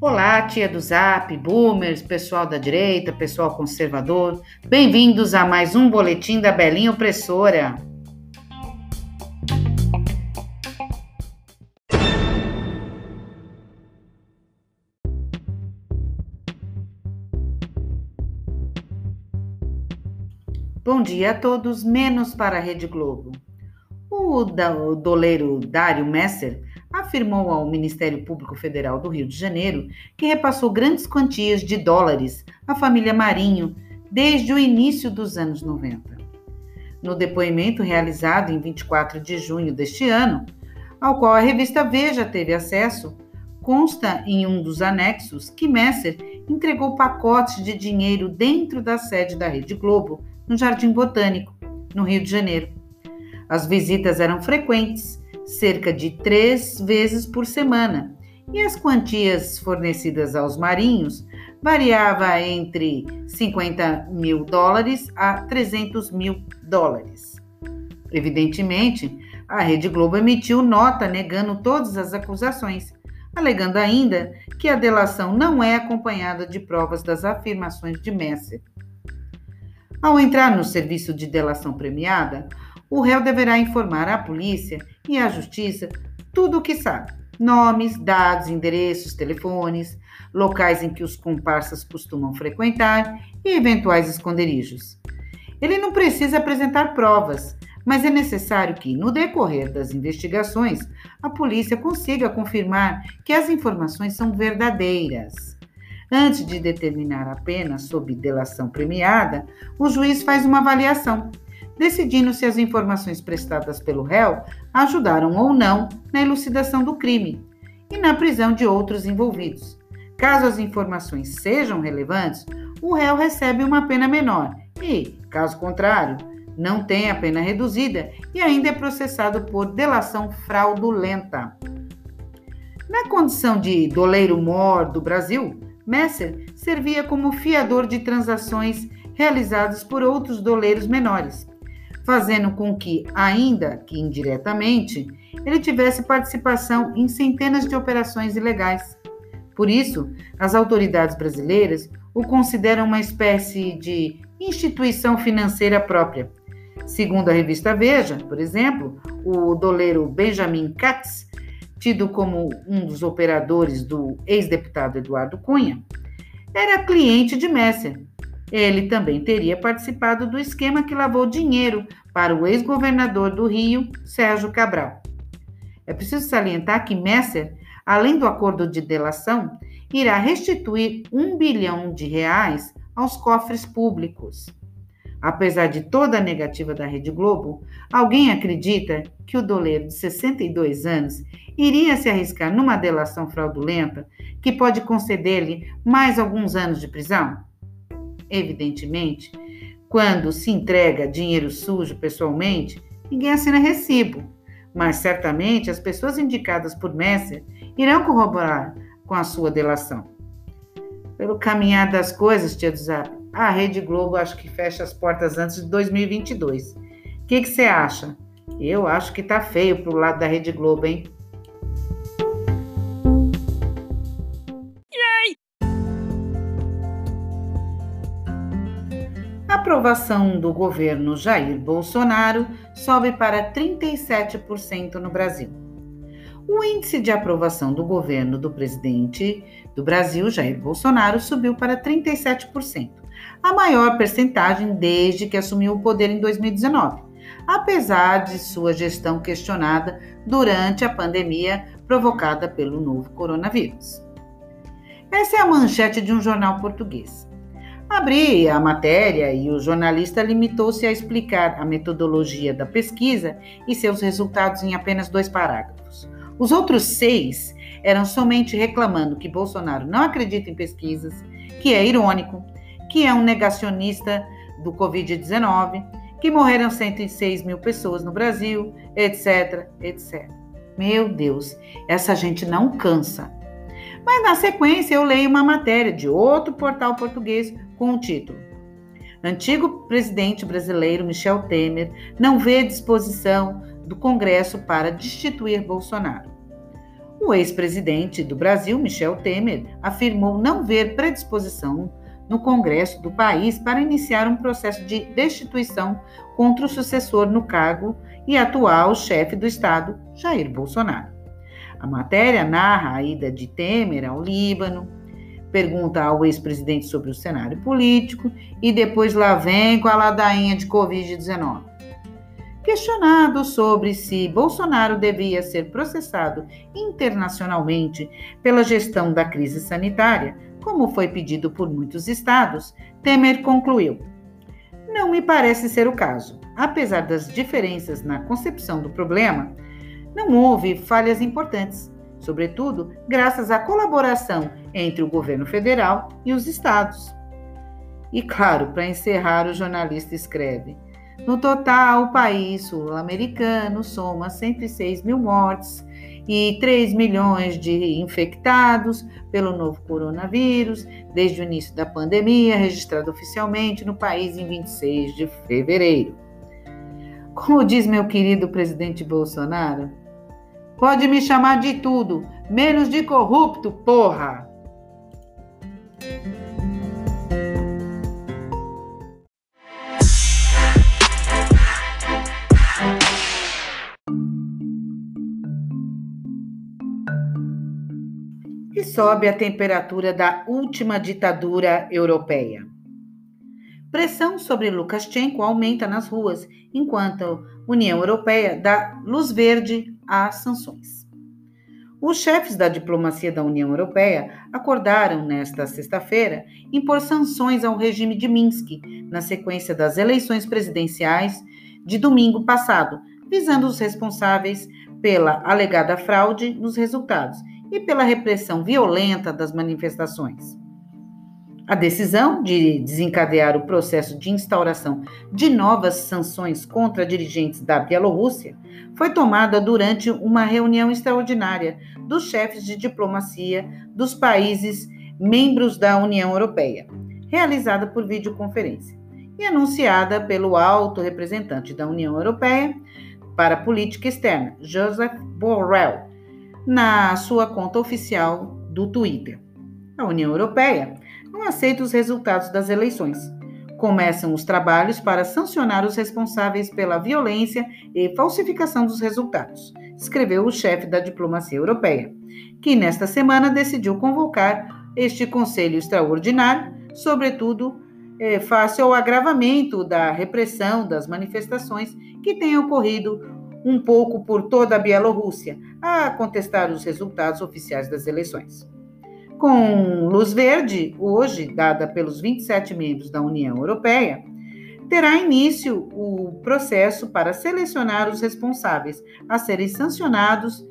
Olá, tia do Zap, boomers, pessoal da direita, pessoal conservador. Bem-vindos a mais um boletim da Belinha Opressora. Bom dia a todos, menos para a Rede Globo. O, doleiro Dário Messer afirmou ao Ministério Público Federal do Rio de Janeiro que repassou grandes quantias de dólares à família Marinho desde o início dos anos 90. No depoimento realizado em 24 de junho deste ano, ao qual a revista Veja teve acesso, consta em um dos anexos que Messer entregou pacotes de dinheiro dentro da sede da Rede Globo, no Jardim Botânico, no Rio de Janeiro. As visitas eram frequentes cerca de três vezes por semana, e as quantias fornecidas aos marinhos variava entre 50 mil dólares a 300 mil dólares. Evidentemente, a Rede Globo emitiu nota negando todas as acusações, alegando ainda que a delação não é acompanhada de provas das afirmações de Messer. Ao entrar no serviço de delação premiada, o réu deverá informar à polícia e à justiça tudo o que sabe: nomes, dados, endereços, telefones, locais em que os comparsas costumam frequentar e eventuais esconderijos. Ele não precisa apresentar provas, mas é necessário que, no decorrer das investigações, a polícia consiga confirmar que as informações são verdadeiras. Antes de determinar a pena sob delação premiada, o juiz faz uma avaliação decidindo se as informações prestadas pelo réu ajudaram ou não na elucidação do crime e na prisão de outros envolvidos. Caso as informações sejam relevantes, o réu recebe uma pena menor e, caso contrário, não tem a pena reduzida e ainda é processado por delação fraudulenta. Na condição de doleiro mor do Brasil, Messer servia como fiador de transações realizadas por outros doleiros menores fazendo com que, ainda que indiretamente, ele tivesse participação em centenas de operações ilegais. Por isso, as autoridades brasileiras o consideram uma espécie de instituição financeira própria. Segundo a revista Veja, por exemplo, o doleiro Benjamin Katz, tido como um dos operadores do ex-deputado Eduardo Cunha, era cliente de Messer ele também teria participado do esquema que lavou dinheiro para o ex-governador do Rio, Sérgio Cabral. É preciso salientar que Messer, além do acordo de delação, irá restituir um bilhão de reais aos cofres públicos. Apesar de toda a negativa da Rede Globo, alguém acredita que o doleiro de 62 anos iria se arriscar numa delação fraudulenta que pode conceder-lhe mais alguns anos de prisão? Evidentemente, quando se entrega dinheiro sujo pessoalmente, ninguém assina recibo, mas certamente as pessoas indicadas por Messer irão corroborar com a sua delação. Pelo caminhar das coisas, tia do Zap, a Rede Globo acho que fecha as portas antes de 2022. O que você acha? Eu acho que tá feio pro lado da Rede Globo, hein? Aprovação do governo Jair Bolsonaro sobe para 37% no Brasil. O índice de aprovação do governo do presidente do Brasil, Jair Bolsonaro, subiu para 37%, a maior percentagem desde que assumiu o poder em 2019, apesar de sua gestão questionada durante a pandemia provocada pelo novo coronavírus. Essa é a manchete de um jornal português. Abri a matéria e o jornalista limitou-se a explicar a metodologia da pesquisa e seus resultados em apenas dois parágrafos. Os outros seis eram somente reclamando que Bolsonaro não acredita em pesquisas, que é irônico, que é um negacionista do Covid-19, que morreram 106 mil pessoas no Brasil, etc, etc. Meu Deus, essa gente não cansa. Mas na sequência eu leio uma matéria de outro portal português com o título Antigo presidente brasileiro Michel Temer não vê disposição do Congresso para destituir Bolsonaro. O ex-presidente do Brasil, Michel Temer, afirmou não ver predisposição no Congresso do país para iniciar um processo de destituição contra o sucessor no cargo e atual chefe do Estado, Jair Bolsonaro. A matéria narra a ida de Temer ao Líbano, pergunta ao ex-presidente sobre o cenário político e depois lá vem com a ladainha de Covid-19. Questionado sobre se Bolsonaro devia ser processado internacionalmente pela gestão da crise sanitária, como foi pedido por muitos estados, Temer concluiu: Não me parece ser o caso. Apesar das diferenças na concepção do problema, não houve falhas importantes sobretudo graças à colaboração entre o governo federal e os estados. E claro, para encerrar, o jornalista escreve: no total, o país sul-americano soma 106 mil mortes e 3 milhões de infectados pelo novo coronavírus desde o início da pandemia, registrado oficialmente no país em 26 de fevereiro. Como diz meu querido presidente Bolsonaro, Pode me chamar de tudo, menos de corrupto, porra! E sobe a temperatura da última ditadura europeia. Pressão sobre Lukashenko aumenta nas ruas, enquanto União Europeia dá luz verde às sanções. Os chefes da diplomacia da União Europeia acordaram nesta sexta-feira impor sanções ao regime de Minsk na sequência das eleições presidenciais de domingo passado, visando os responsáveis pela alegada fraude nos resultados e pela repressão violenta das manifestações. A decisão de desencadear o processo de instauração de novas sanções contra dirigentes da Bielorrússia foi tomada durante uma reunião extraordinária dos chefes de diplomacia dos países membros da União Europeia, realizada por videoconferência e anunciada pelo alto representante da União Europeia para Política Externa, Joseph Borrell, na sua conta oficial do Twitter. A União Europeia não aceita os resultados das eleições. Começam os trabalhos para sancionar os responsáveis pela violência e falsificação dos resultados, escreveu o chefe da diplomacia europeia, que nesta semana decidiu convocar este conselho extraordinário, sobretudo é, face ao agravamento da repressão das manifestações que têm ocorrido um pouco por toda a Bielorrússia a contestar os resultados oficiais das eleições. Com luz verde, hoje dada pelos 27 membros da União Europeia, terá início o processo para selecionar os responsáveis a serem sancionados,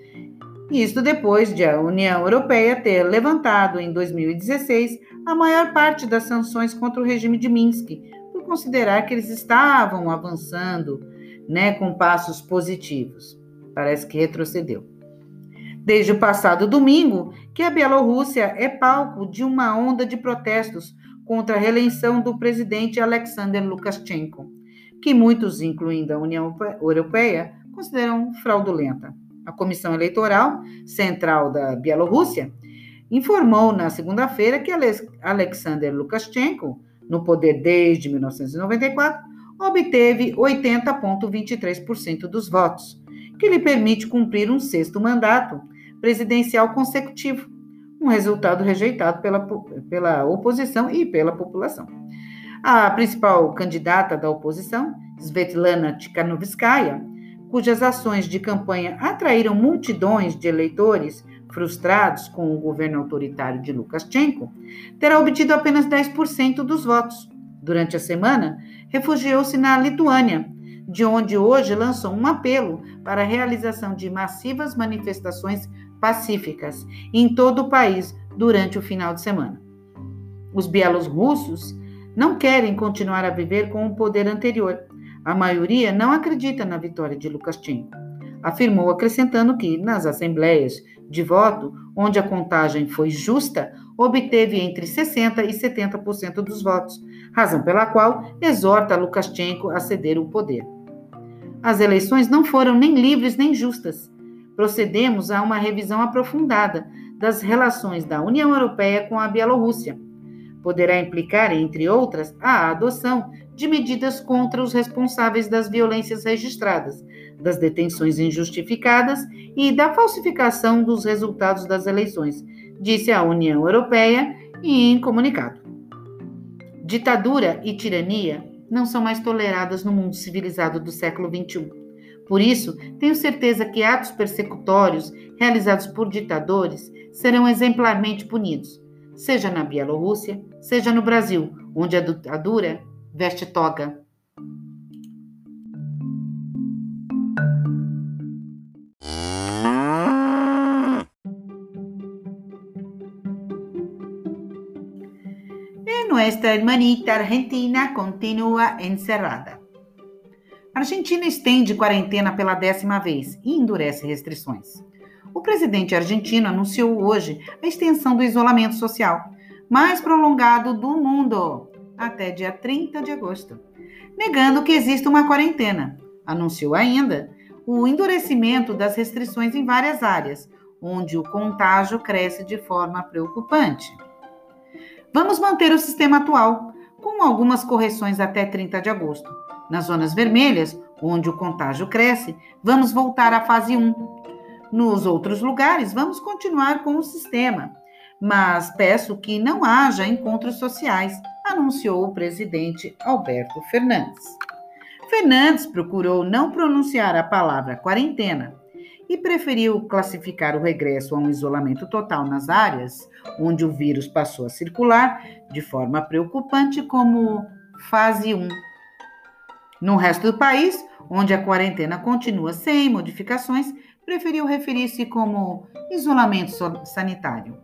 isto depois de a União Europeia ter levantado em 2016 a maior parte das sanções contra o regime de Minsk, por considerar que eles estavam avançando né, com passos positivos. Parece que retrocedeu desde o passado domingo que a Bielorrússia é palco de uma onda de protestos contra a reeleição do presidente Alexander Lukashenko, que muitos, incluindo a União Europeia, consideram fraudulenta. A Comissão Eleitoral Central da Bielorrússia informou na segunda-feira que Alexander Lukashenko, no poder desde 1994, obteve 80,23% dos votos, que lhe permite cumprir um sexto mandato presidencial consecutivo, um resultado rejeitado pela, pela oposição e pela população. A principal candidata da oposição, Svetlana Tikhanovskaya, cujas ações de campanha atraíram multidões de eleitores frustrados com o governo autoritário de Lukashenko, terá obtido apenas 10% dos votos. Durante a semana, refugiou-se na Lituânia, de onde hoje lançou um apelo para a realização de massivas manifestações pacíficas em todo o país durante o final de semana. Os bielorrussos não querem continuar a viver com o poder anterior. A maioria não acredita na vitória de Lukashenko. Afirmou, acrescentando que, nas assembleias de voto, onde a contagem foi justa, obteve entre 60% e 70% dos votos, razão pela qual exorta Lukashenko a ceder o poder. As eleições não foram nem livres nem justas. Procedemos a uma revisão aprofundada das relações da União Europeia com a Bielorrússia. Poderá implicar, entre outras, a adoção de medidas contra os responsáveis das violências registradas, das detenções injustificadas e da falsificação dos resultados das eleições, disse a União Europeia em comunicado. Ditadura e tirania não são mais toleradas no mundo civilizado do século XXI. Por isso, tenho certeza que atos persecutórios realizados por ditadores serão exemplarmente punidos, seja na Bielorrússia, seja no Brasil, onde a ditadura veste toga. Nuestra hermanita Argentina continua encerrada. A Argentina estende quarentena pela décima vez e endurece restrições. O presidente argentino anunciou hoje a extensão do isolamento social, mais prolongado do mundo, até dia 30 de agosto, negando que exista uma quarentena. Anunciou ainda o endurecimento das restrições em várias áreas, onde o contágio cresce de forma preocupante. Vamos manter o sistema atual, com algumas correções até 30 de agosto. Nas zonas vermelhas, onde o contágio cresce, vamos voltar à fase 1. Nos outros lugares, vamos continuar com o sistema, mas peço que não haja encontros sociais, anunciou o presidente Alberto Fernandes. Fernandes procurou não pronunciar a palavra quarentena e preferiu classificar o regresso a um isolamento total nas áreas onde o vírus passou a circular de forma preocupante como fase 1. No resto do país, onde a quarentena continua sem modificações, preferiu referir-se como isolamento sanitário.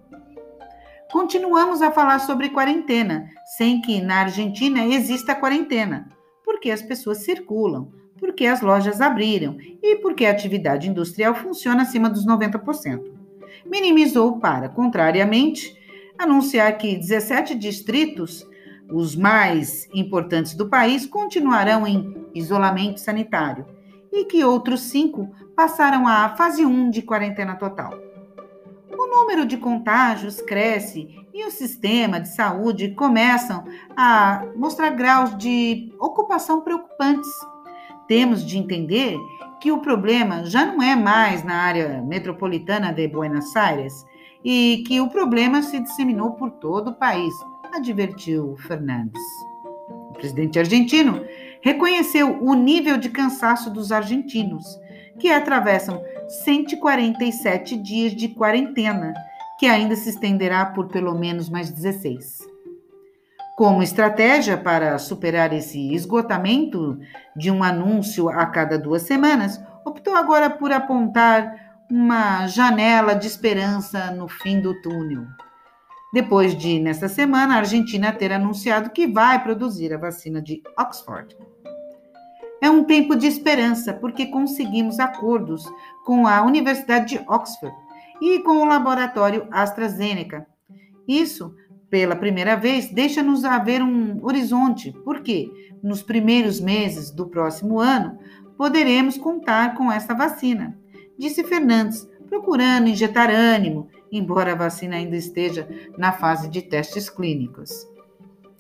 Continuamos a falar sobre quarentena, sem que na Argentina exista quarentena, porque as pessoas circulam, porque as lojas abriram e porque a atividade industrial funciona acima dos 90%. Minimizou para, contrariamente, anunciar que 17 distritos, os mais importantes do país, continuarão em isolamento sanitário e que outros cinco passaram à fase 1 de quarentena total. O número de contágios cresce e o sistema de saúde começam a mostrar graus de ocupação preocupantes temos de entender que o problema já não é mais na área metropolitana de Buenos Aires e que o problema se disseminou por todo o país, advertiu Fernandes. O presidente argentino reconheceu o nível de cansaço dos argentinos, que atravessam 147 dias de quarentena, que ainda se estenderá por pelo menos mais 16. Como estratégia para superar esse esgotamento de um anúncio a cada duas semanas, optou agora por apontar uma janela de esperança no fim do túnel. Depois de, nesta semana, a Argentina ter anunciado que vai produzir a vacina de Oxford. É um tempo de esperança porque conseguimos acordos com a Universidade de Oxford e com o laboratório AstraZeneca. Isso pela primeira vez, deixa-nos haver um horizonte, porque nos primeiros meses do próximo ano poderemos contar com essa vacina, disse Fernandes, procurando injetar ânimo, embora a vacina ainda esteja na fase de testes clínicos.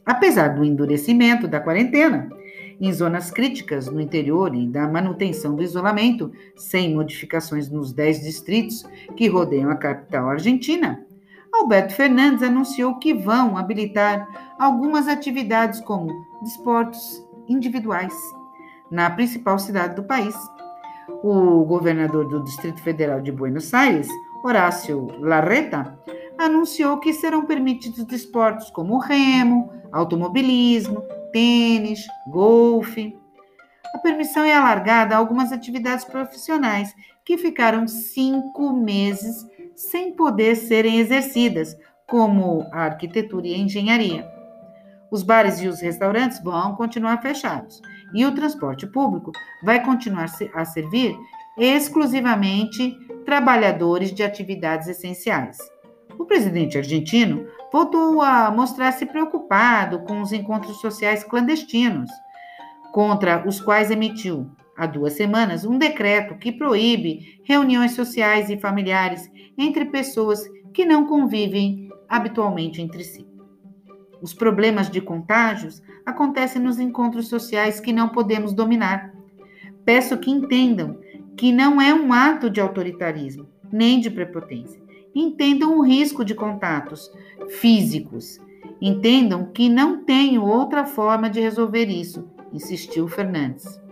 Apesar do endurecimento da quarentena, em zonas críticas no interior e da manutenção do isolamento, sem modificações nos 10 distritos que rodeiam a capital argentina, Alberto Fernandes anunciou que vão habilitar algumas atividades como desportos individuais na principal cidade do país. O governador do Distrito Federal de Buenos Aires, Horácio Larreta, anunciou que serão permitidos desportos como remo, automobilismo, tênis, golfe. A permissão é alargada a algumas atividades profissionais que ficaram cinco meses sem poder serem exercidas, como a arquitetura e a engenharia. Os bares e os restaurantes vão continuar fechados e o transporte público vai continuar a servir exclusivamente trabalhadores de atividades essenciais. O presidente argentino voltou a mostrar-se preocupado com os encontros sociais clandestinos, contra os quais emitiu, há duas semanas um decreto que proíbe reuniões sociais e familiares entre pessoas que não convivem habitualmente entre si. Os problemas de contágios acontecem nos encontros sociais que não podemos dominar. Peço que entendam que não é um ato de autoritarismo, nem de prepotência. Entendam o risco de contatos físicos. Entendam que não tenho outra forma de resolver isso, insistiu Fernandes.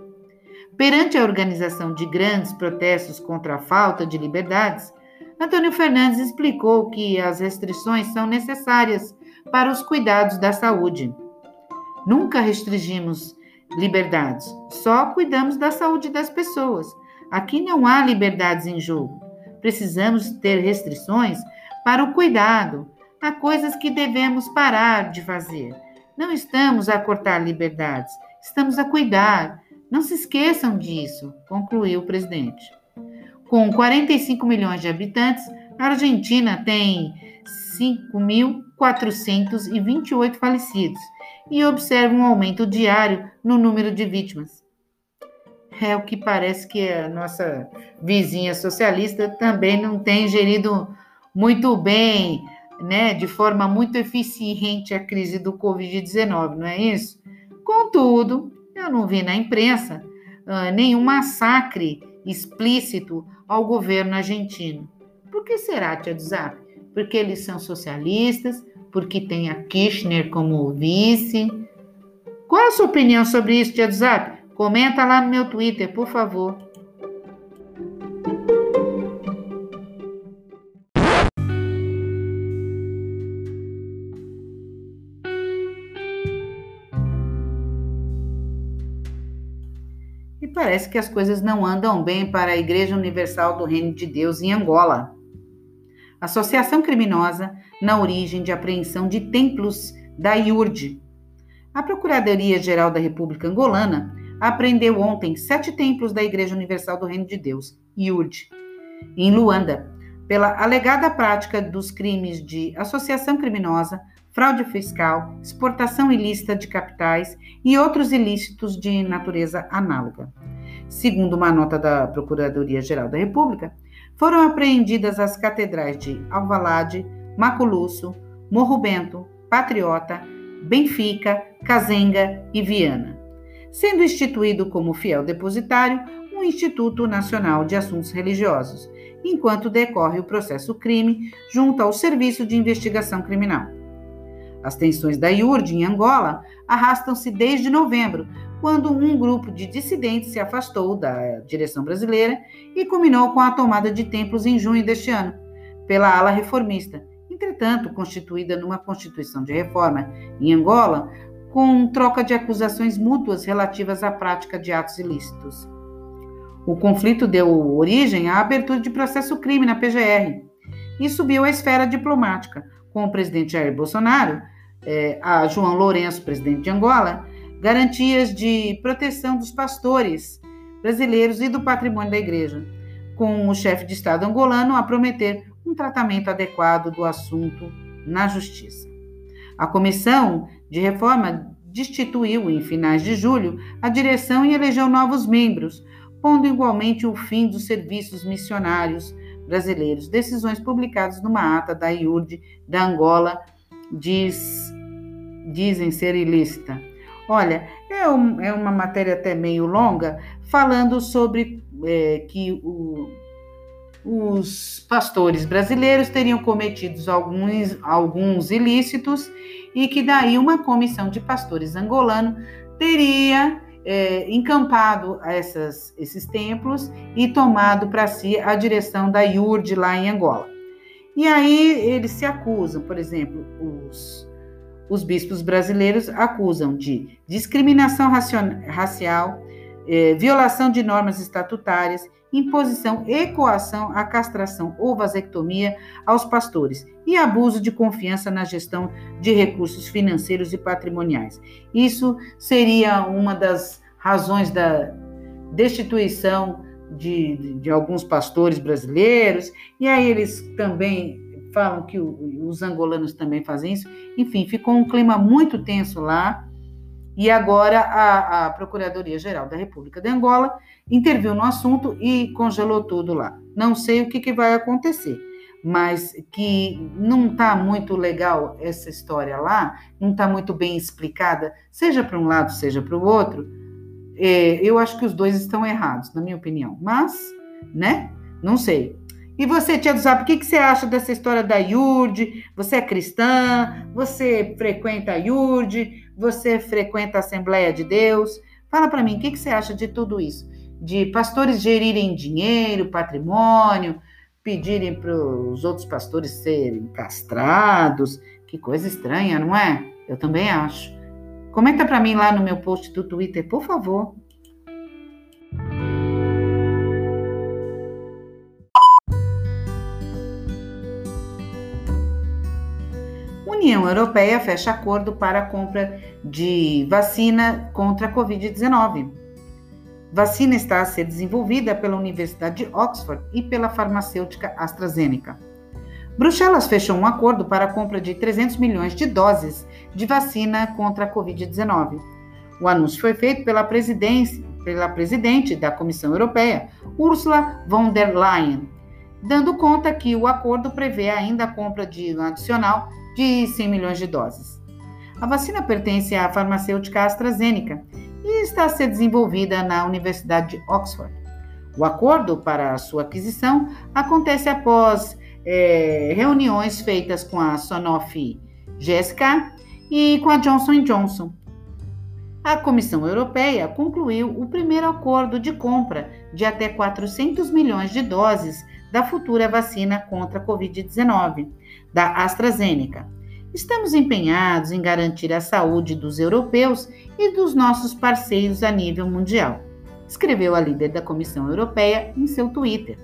Perante a organização de grandes protestos contra a falta de liberdades, Antônio Fernandes explicou que as restrições são necessárias para os cuidados da saúde. Nunca restringimos liberdades, só cuidamos da saúde das pessoas. Aqui não há liberdades em jogo. Precisamos ter restrições para o cuidado. Há coisas que devemos parar de fazer. Não estamos a cortar liberdades, estamos a cuidar. Não se esqueçam disso, concluiu o presidente. Com 45 milhões de habitantes, a Argentina tem 5.428 falecidos e observa um aumento diário no número de vítimas. É o que parece que a nossa vizinha socialista também não tem gerido muito bem, né, de forma muito eficiente a crise do Covid-19, não é isso? Contudo, eu não vi na imprensa uh, nenhum massacre explícito ao governo argentino. Por que será, Tia do Zap? Porque eles são socialistas, porque tem a Kirchner como vice. Qual a sua opinião sobre isso, Tia do Zap? Comenta lá no meu Twitter, por favor. Parece que as coisas não andam bem para a Igreja Universal do Reino de Deus em Angola. Associação criminosa na origem de apreensão de templos da IURD. A Procuradoria-Geral da República Angolana apreendeu ontem sete templos da Igreja Universal do Reino de Deus, IURD, em Luanda, pela alegada prática dos crimes de associação criminosa, fraude fiscal, exportação ilícita de capitais e outros ilícitos de natureza análoga. Segundo uma nota da Procuradoria-Geral da República, foram apreendidas as catedrais de Alvalade, Maculusso, Morro Bento, Patriota, Benfica, Cazenga e Viana sendo instituído como fiel depositário um Instituto Nacional de Assuntos Religiosos, enquanto decorre o processo crime junto ao Serviço de Investigação Criminal. As tensões da IURD em Angola arrastam-se desde novembro, quando um grupo de dissidentes se afastou da direção brasileira e culminou com a tomada de templos em junho deste ano, pela ala reformista. Entretanto, constituída numa Constituição de Reforma em Angola, com troca de acusações mútuas relativas à prática de atos ilícitos. O conflito deu origem à abertura de processo crime na PGR e subiu à esfera diplomática, com o presidente Jair Bolsonaro, eh, a João Lourenço, presidente de Angola, garantias de proteção dos pastores brasileiros e do patrimônio da igreja, com o chefe de Estado angolano a prometer um tratamento adequado do assunto na justiça. A comissão de reforma destituiu, em finais de julho, a direção e elegeu novos membros, pondo igualmente o fim dos serviços missionários brasileiros. Decisões publicadas numa ata da IURD da Angola diz, dizem ser ilícita. Olha, é, um, é, uma matéria até meio longa, falando sobre é, que o, os pastores brasileiros teriam cometido alguns, alguns ilícitos e que daí uma comissão de pastores angolano teria é, encampado essas, esses templos e tomado para si a direção da IURD lá em Angola. E aí eles se acusam, por exemplo, os, os bispos brasileiros acusam de discriminação racial, é, violação de normas estatutárias, imposição e coação à castração ou vasectomia aos pastores e abuso de confiança na gestão de recursos financeiros e patrimoniais. Isso seria uma das razões da destituição de, de, de alguns pastores brasileiros, e aí eles também falam que os angolanos também fazem isso. Enfim, ficou um clima muito tenso lá E agora a, a Procuradoria-Geral da República de Angola interviu no assunto e congelou tudo lá. Não sei o que, que vai acontecer, mas que não está muito legal essa história lá, não está muito bem explicada, seja para um lado, seja para o outro. É, eu acho que os dois estão errados, na minha opinião. Mas, né? Não sei. E você, Tia do Zap, o que, que você acha dessa história da IURD? Você é cristã? Você frequenta a IURD? Você frequenta a Assembleia de Deus? Fala para mim, o que, que você acha de tudo isso? De pastores gerirem dinheiro, patrimônio, pedirem para os outros pastores serem castrados? Que coisa estranha, não é? Eu também acho. Comenta para mim lá no meu post do Twitter, por favor. União Europeia fecha acordo para a compra de vacina contra a Covid-19. Vacina está a ser desenvolvida pela Universidade de Oxford e pela farmacêutica AstraZeneca. Bruxelas fechou um acordo para a compra de 300 milhões de doses de vacina contra a Covid-19. O anúncio foi feito pela, pela presidente da Comissão Europeia, Ursula von der Leyen, dando conta que o acordo prevê ainda a compra de um adicional de 100 milhões de doses. A vacina pertence à farmacêutica AstraZeneca e está a ser desenvolvida na Universidade de Oxford. O acordo para sua aquisição acontece após é, reuniões feitas com a Sanofi GSK e com a Johnson Johnson. A Comissão Europeia concluiu o primeiro acordo de compra de até 400 milhões de doses da futura vacina contra a Covid-19 da AstraZeneca. Estamos empenhados em garantir a saúde dos europeus e dos nossos parceiros a nível mundial, escreveu a líder da Comissão Europeia em seu Twitter.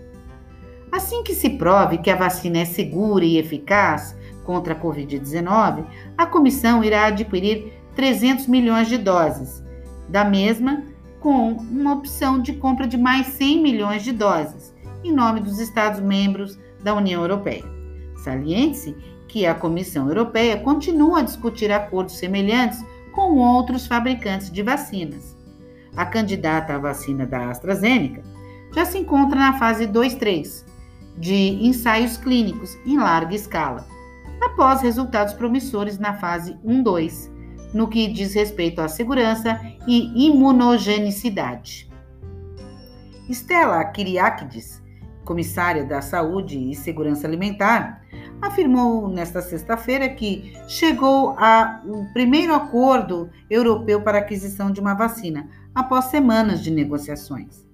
Assim que se prove que a vacina é segura e eficaz contra a Covid-19, a comissão irá adquirir 300 milhões de doses, da mesma com uma opção de compra de mais 100 milhões de doses, em nome dos Estados-membros da União Europeia. Saliente-se que a Comissão Europeia continua a discutir acordos semelhantes com outros fabricantes de vacinas. A candidata à vacina da AstraZeneca já se encontra na fase 2-3 de ensaios clínicos em larga escala, após resultados promissores na fase 1-2, no que diz respeito à segurança e imunogenicidade. Stella Kyriakides, comissária da Saúde e Segurança Alimentar, afirmou nesta sexta-feira que chegou ao primeiro acordo europeu para aquisição de uma vacina, após semanas de negociações.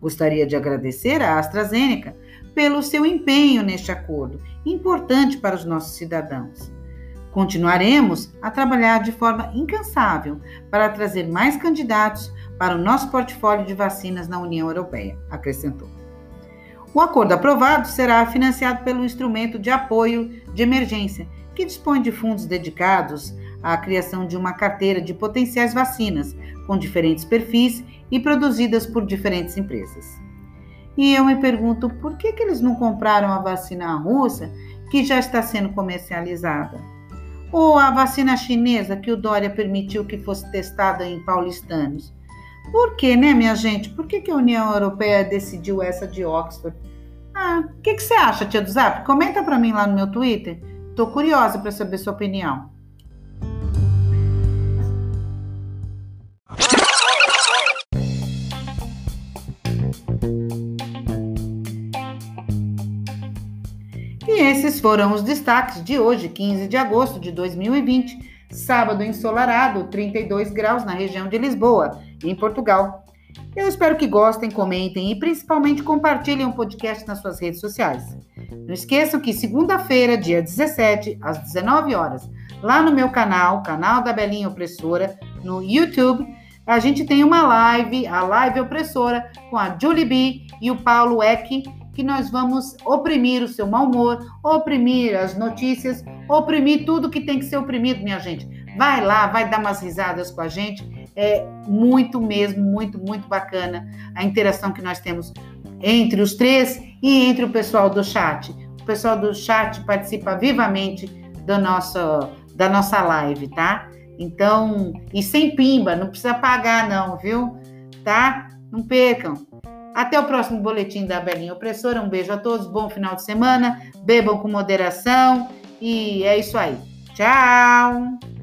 Gostaria de agradecer à AstraZeneca pelo seu empenho neste acordo, importante para os nossos cidadãos. Continuaremos a trabalhar de forma incansável para trazer mais candidatos para o nosso portfólio de vacinas na União Europeia, acrescentou. O acordo aprovado será financiado pelo Instrumento de Apoio de Emergência, que dispõe de fundos dedicados à criação de uma carteira de potenciais vacinas, com diferentes perfis e produzidas por diferentes empresas. E eu me pergunto por que, que eles não compraram a vacina russa, que já está sendo comercializada? Ou a vacina chinesa, que o Dória permitiu que fosse testada em paulistanos? Por que, né, minha gente? Por que, que a União Europeia decidiu essa de Oxford? Ah, o que, que você acha, tia do Zap? Comenta para mim lá no meu Twitter. Tô curiosa para saber sua opinião. E esses foram os destaques de hoje, 15 de agosto de 2020, sábado ensolarado, 32 graus na região de Lisboa em Portugal. Eu espero que gostem, comentem e principalmente compartilhem o podcast nas suas redes sociais. Não esqueçam que segunda-feira, dia 17, às 19 horas, lá no meu canal, canal da Belinha Opressora, no YouTube, a gente tem uma live, a live opressora, com a Julie B e o Paulo Eck, que nós vamos oprimir o seu mau humor, oprimir as notícias, oprimir tudo que tem que ser oprimido, minha gente. Vai lá, vai dar umas risadas com a gente é muito mesmo, muito, muito bacana a interação que nós temos entre os três e entre o pessoal do chat. O pessoal do chat participa vivamente do nosso, da nossa live, tá? Então, e sem pimba, não precisa pagar não, viu? Tá? Não percam. Até o próximo boletim da Belinha Opressora. Um beijo a todos, bom final de semana. Bebam com moderação e é isso aí. Tchau!